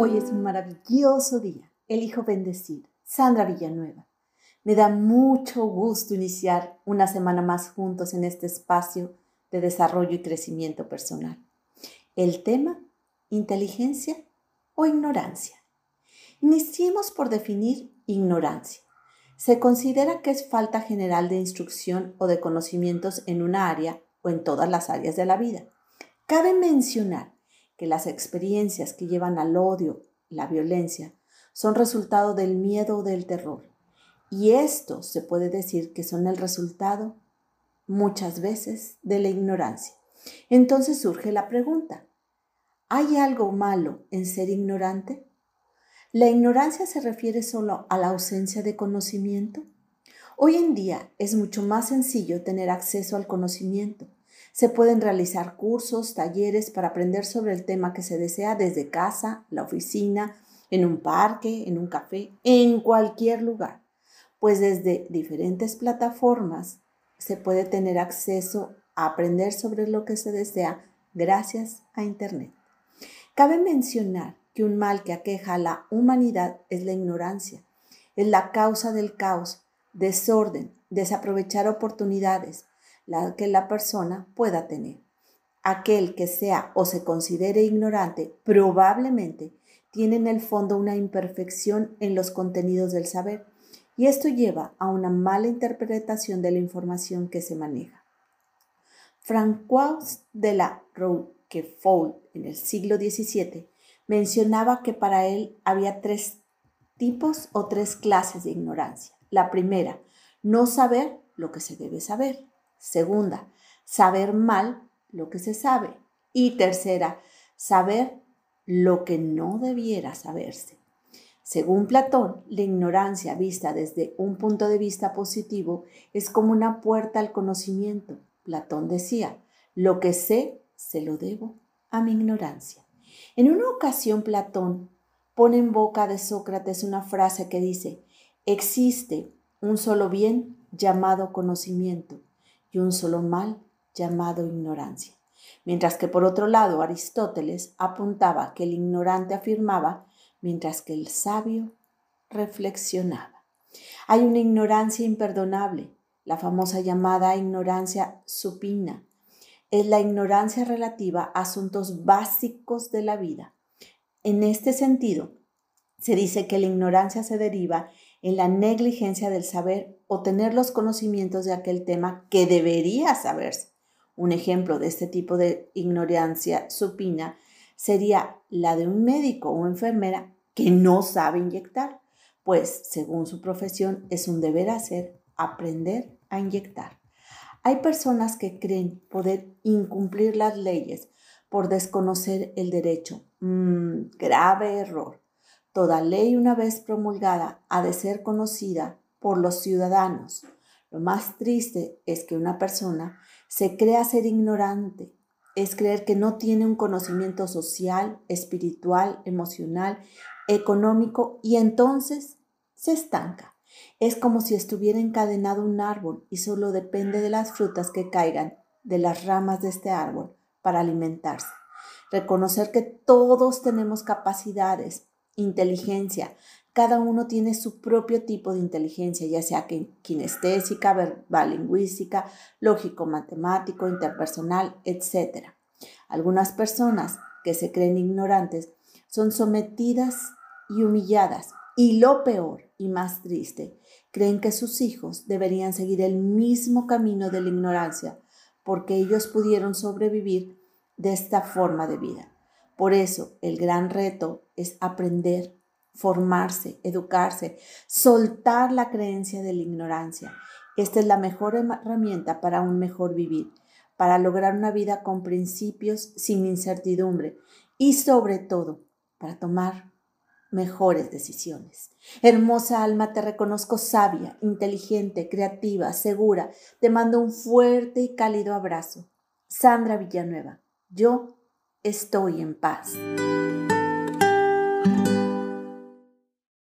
Hoy es un maravilloso día. Elijo bendecir. Sandra Villanueva. Me da mucho gusto iniciar una semana más juntos en este espacio de desarrollo y crecimiento personal. El tema, inteligencia o ignorancia. Iniciemos por definir ignorancia. Se considera que es falta general de instrucción o de conocimientos en una área o en todas las áreas de la vida. Cabe mencionar que las experiencias que llevan al odio, la violencia, son resultado del miedo o del terror. Y esto se puede decir que son el resultado muchas veces de la ignorancia. Entonces surge la pregunta, ¿hay algo malo en ser ignorante? ¿La ignorancia se refiere solo a la ausencia de conocimiento? Hoy en día es mucho más sencillo tener acceso al conocimiento. Se pueden realizar cursos, talleres para aprender sobre el tema que se desea desde casa, la oficina, en un parque, en un café, en cualquier lugar. Pues desde diferentes plataformas se puede tener acceso a aprender sobre lo que se desea gracias a Internet. Cabe mencionar que un mal que aqueja a la humanidad es la ignorancia. Es la causa del caos, desorden, desaprovechar oportunidades, la que la persona pueda tener. Aquel que sea o se considere ignorante probablemente tiene en el fondo una imperfección en los contenidos del saber y esto lleva a una mala interpretación de la información que se maneja. François de la Roquefort en el siglo XVII mencionaba que para él había tres tipos o tres clases de ignorancia. La primera, no saber lo que se debe saber. Segunda, saber mal lo que se sabe. Y tercera, saber lo que no debiera saberse. Según Platón, la ignorancia vista desde un punto de vista positivo es como una puerta al conocimiento. Platón decía, lo que sé, se lo debo a mi ignorancia. En una ocasión, Platón pone en boca de Sócrates una frase que dice, existe un solo bien llamado conocimiento y un solo mal llamado ignorancia. Mientras que por otro lado Aristóteles apuntaba que el ignorante afirmaba, mientras que el sabio reflexionaba. Hay una ignorancia imperdonable, la famosa llamada ignorancia supina. Es la ignorancia relativa a asuntos básicos de la vida. En este sentido, se dice que la ignorancia se deriva en la negligencia del saber o tener los conocimientos de aquel tema que debería saberse. Un ejemplo de este tipo de ignorancia supina sería la de un médico o enfermera que no sabe inyectar, pues según su profesión es un deber hacer aprender a inyectar. Hay personas que creen poder incumplir las leyes por desconocer el derecho. Mm, grave error. Toda ley una vez promulgada ha de ser conocida por los ciudadanos. Lo más triste es que una persona se crea ser ignorante, es creer que no tiene un conocimiento social, espiritual, emocional, económico y entonces se estanca. Es como si estuviera encadenado un árbol y solo depende de las frutas que caigan de las ramas de este árbol para alimentarse. Reconocer que todos tenemos capacidades, inteligencia. Cada uno tiene su propio tipo de inteligencia, ya sea kinestésica, verbal, lingüística, lógico, matemático, interpersonal, etc. Algunas personas que se creen ignorantes son sometidas y humilladas. Y lo peor y más triste, creen que sus hijos deberían seguir el mismo camino de la ignorancia porque ellos pudieron sobrevivir de esta forma de vida. Por eso el gran reto es aprender, formarse, educarse, soltar la creencia de la ignorancia. Esta es la mejor herramienta para un mejor vivir, para lograr una vida con principios sin incertidumbre y sobre todo para tomar mejores decisiones. Hermosa alma, te reconozco sabia, inteligente, creativa, segura. Te mando un fuerte y cálido abrazo. Sandra Villanueva, yo estoy en paz.